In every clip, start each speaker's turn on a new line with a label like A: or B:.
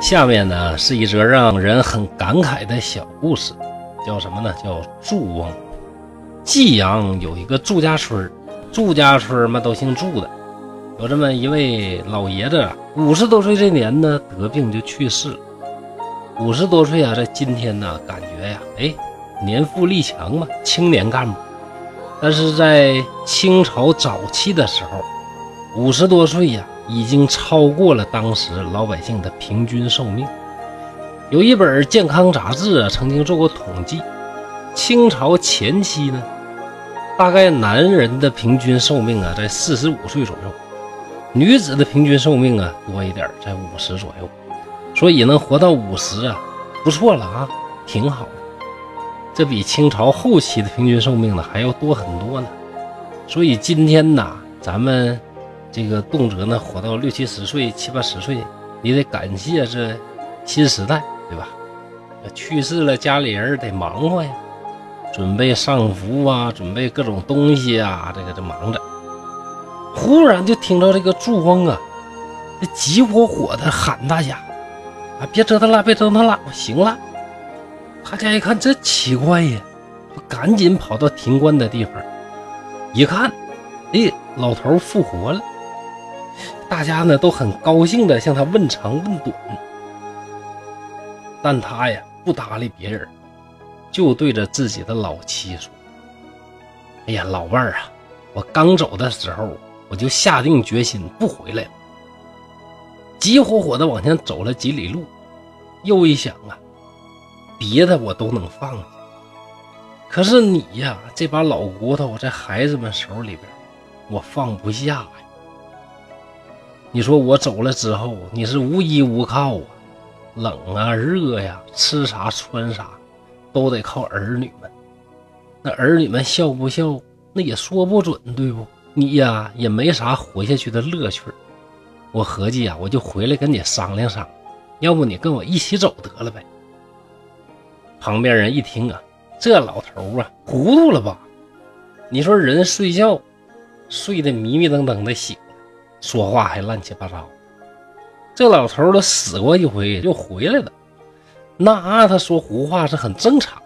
A: 下面呢是一则让人很感慨的小故事，叫什么呢？叫祝翁。济阳有一个祝家村，祝家村嘛都姓祝的。有这么一位老爷子，五十多岁这年呢得病就去世了。五十多岁啊，在今天呢，感觉呀，哎，年富力强嘛，青年干部。但是在清朝早期的时候，五十多岁呀。已经超过了当时老百姓的平均寿命。有一本健康杂志啊，曾经做过统计，清朝前期呢，大概男人的平均寿命啊在四十五岁左右，女子的平均寿命啊多一点，在五十左右。所以能活到五十啊，不错了啊，挺好的。这比清朝后期的平均寿命呢还要多很多呢。所以今天呢，咱们。这个动辄呢活到六七十岁、七八十岁，你得感谢这新时代，对吧？去世了，家里人得忙活呀，准备上服啊，准备各种东西啊，这个这忙着。忽然就听到这个祝翁啊，急火火的喊大家：“啊，别折腾了，别折腾了，我行了。”大家一看，这奇怪呀，就赶紧跑到停棺的地方，一看，哎，老头复活了。大家呢都很高兴的向他问长问短，但他呀不搭理别人，就对着自己的老妻说：“哎呀，老伴儿啊，我刚走的时候我就下定决心不回来了，急火火的往前走了几里路，又一想啊，别的我都能放下，可是你呀这把老骨头在孩子们手里边，我放不下呀。”你说我走了之后，你是无依无靠啊，冷啊热呀，吃啥穿啥，都得靠儿女们。那儿女们孝不孝，那也说不准，对不？你呀也没啥活下去的乐趣。我合计呀，我就回来跟你商量商量，要不你跟我一起走得了呗。旁边人一听啊，这老头啊糊涂了吧？你说人睡觉睡得迷迷瞪瞪的醒。说话还乱七八糟，这老头都死过一回又回来了，那他说胡话是很正常，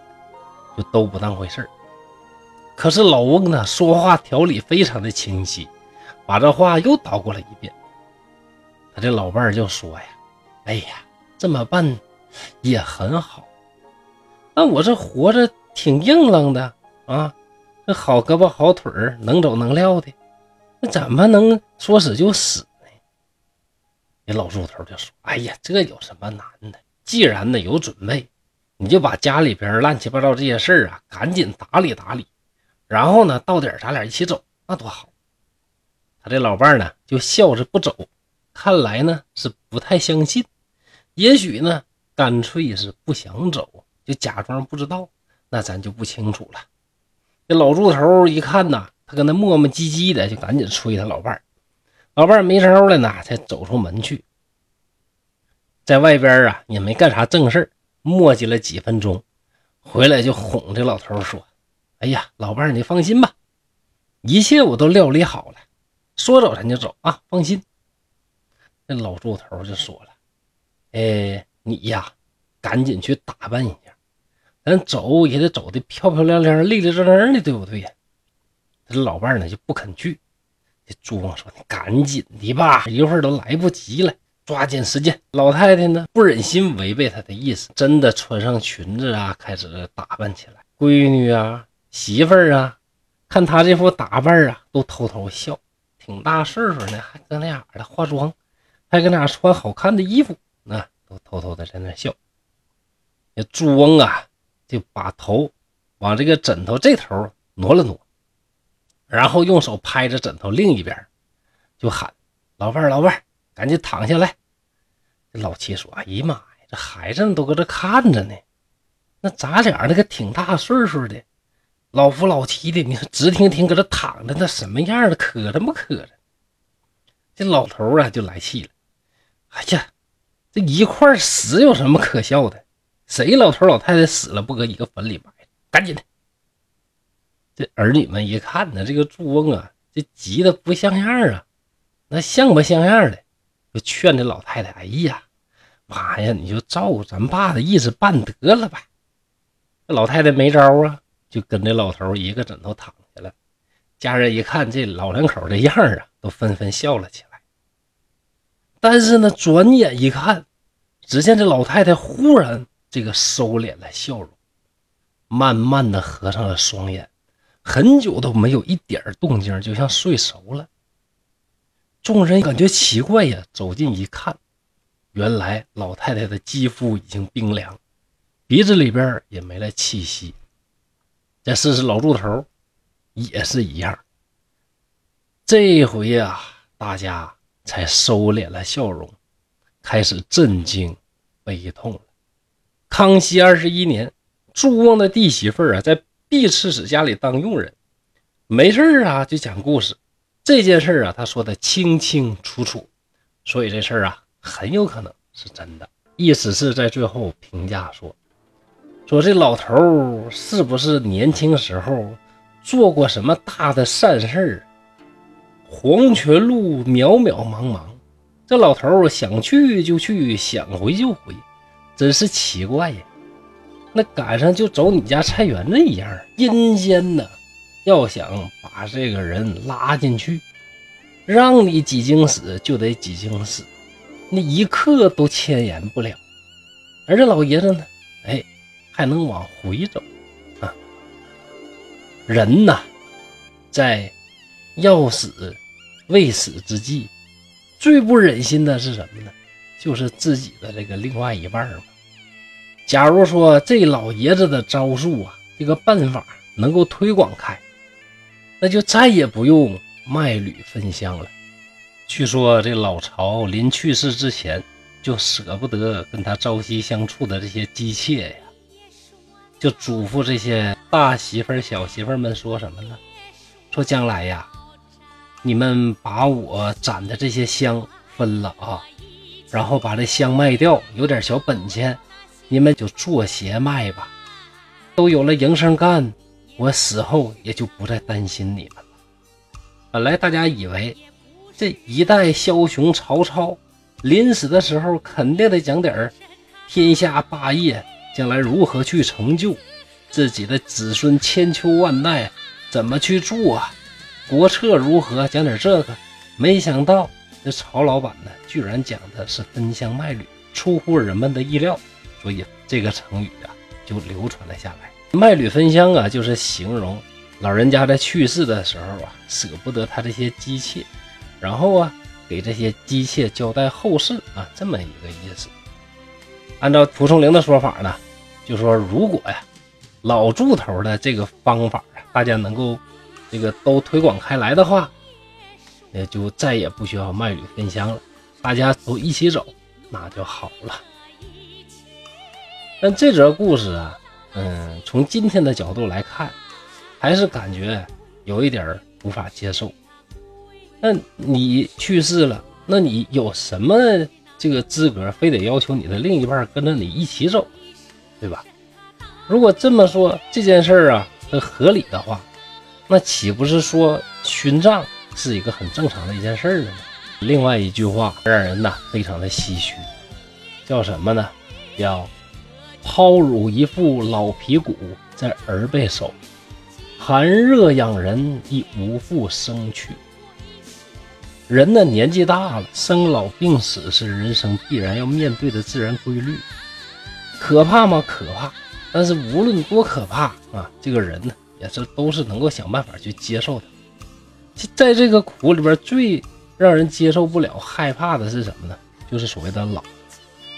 A: 就都不当回事可是老翁呢，说话条理非常的清晰，把这话又倒过了一遍。他这老伴儿就说呀：“哎呀，这么办也很好，那我这活着挺硬朗的啊，这好胳膊好腿儿能走能撂的。”那怎么能说死就死呢？那老猪头就说：“哎呀，这有什么难的？既然呢有准备，你就把家里边乱七八糟这些事儿啊，赶紧打理打理，然后呢到点儿咱俩一起走，那多好。”他这老伴儿呢就笑着不走，看来呢是不太相信，也许呢干脆是不想走，就假装不知道，那咱就不清楚了。这老猪头一看呐。他跟那磨磨唧唧的，就赶紧催他老伴儿。老伴儿没招了呢，才走出门去。在外边啊，也没干啥正事磨叽了几分钟，回来就哄这老头说：“哎呀，老伴儿，你放心吧，一切我都料理好了，说走咱就走啊，放心。”那老猪头就说了：“哎，你呀，赶紧去打扮一下，咱走也得走的漂漂亮亮、立立正正的，对不对呀？”这老伴呢就不肯去。这猪王说：“你赶紧的吧，一会儿都来不及了，抓紧时间。”老太太呢不忍心违背他的意思，真的穿上裙子啊，开始打扮起来。闺女啊，媳妇儿啊，看他这副打扮啊，都偷偷笑。挺大岁数呢，还搁那样的化妆，还搁那穿好看的衣服，那都偷偷的在那笑。那朱翁啊，就把头往这个枕头这头挪了挪。然后用手拍着枕头另一边，就喊：“老伴儿，老伴儿，赶紧躺下来。”老七说：“哎呀妈呀，这孩子们都搁这看着呢，那咱俩那个挺大岁数的，老夫老妻的，你说直挺挺搁这躺着，那什么样的？可他妈磕碜！”这老头啊就来气了：“哎呀，这一块死有什么可笑的？谁老头老太太死了不搁一个坟里埋？赶紧的！这儿女们一看呢，这个祝翁啊，这急得不像样啊，那像不像样的？就劝这老太太：“哎呀，妈呀，你就照咱爸的意思办得了吧。”这老太太没招啊，就跟这老头一个枕头躺下了。家人一看这老两口这样啊，都纷纷笑了起来。但是呢，转眼一看，只见这老太太忽然这个收敛了笑容，慢慢的合上了双眼。很久都没有一点动静，就像睡熟了。众人感觉奇怪呀，走近一看，原来老太太的肌肤已经冰凉，鼻子里边也没了气息。再试试老柱头，也是一样。这回呀，大家才收敛了笑容，开始震惊、悲痛了。康熙二十一年，祝旺的弟媳妇啊，在。毕刺史家里当佣人，没事啊就讲故事。这件事啊，他说的清清楚楚，所以这事儿啊很有可能是真的。意思是在最后评价说，说这老头是不是年轻时候做过什么大的善事儿？黄泉路渺渺茫茫，这老头想去就去，想回就回，真是奇怪呀。那赶上就走你家菜园子一样阴间呢。要想把这个人拉进去，让你几经死就得几经死，那一刻都牵延不了。而这老爷子呢，哎，还能往回走啊。人呐，在要死未死之际，最不忍心的是什么呢？就是自己的这个另外一半嘛。假如说这老爷子的招数啊，这个办法能够推广开，那就再也不用卖铝分香了。据说这老曹临去世之前，就舍不得跟他朝夕相处的这些姬妾呀，就嘱咐这些大媳妇儿小媳妇们说什么呢？说将来呀，你们把我攒的这些香分了啊，然后把这香卖掉，有点小本钱。你们就做鞋卖吧，都有了营生干，我死后也就不再担心你们了。本来大家以为这一代枭雄曹操临死的时候肯定得讲点天下霸业，将来如何去成就自己的子孙千秋万代，怎么去做啊？国策如何？讲点这个。没想到这曹老板呢，居然讲的是分香卖履，出乎人们的意料。所以这个成语啊，就流传了下来。卖履分香啊，就是形容老人家在去世的时候啊，舍不得他这些姬妾，然后啊，给这些姬妾交代后事啊，这么一个意思。按照蒲松龄的说法呢，就说如果呀，老柱头的这个方法啊，大家能够这个都推广开来的话，也就再也不需要卖履分香了，大家都一起走，那就好了。但这则故事啊，嗯，从今天的角度来看，还是感觉有一点无法接受。那你去世了，那你有什么这个资格，非得要求你的另一半跟着你一起走，对吧？如果这么说这件事儿啊很合理的话，那岂不是说殉葬是一个很正常的一件事了吗？另外一句话让人呐非常的唏嘘，叫什么呢？叫。抛乳一副老皮骨在儿背手，寒热养人亦无复生趣。人的年纪大了，生老病死是人生必然要面对的自然规律。可怕吗？可怕。但是无论多可怕啊，这个人呢，也是都是能够想办法去接受的。在这个苦里边，最让人接受不了、害怕的是什么呢？就是所谓的老。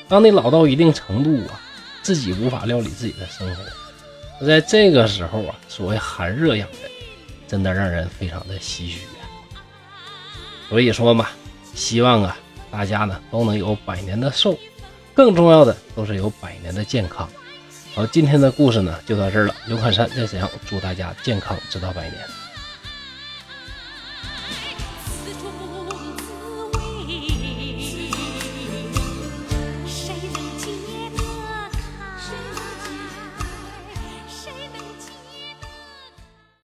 A: 当你老到一定程度啊。自己无法料理自己的生活，在这个时候啊，所谓寒热养人，真的让人非常的唏嘘啊。所以说嘛，希望啊，大家呢都能有百年的寿，更重要的都是有百年的健康。好，今天的故事呢就到这儿了。刘汉山在沈阳，祝大家健康直到百年。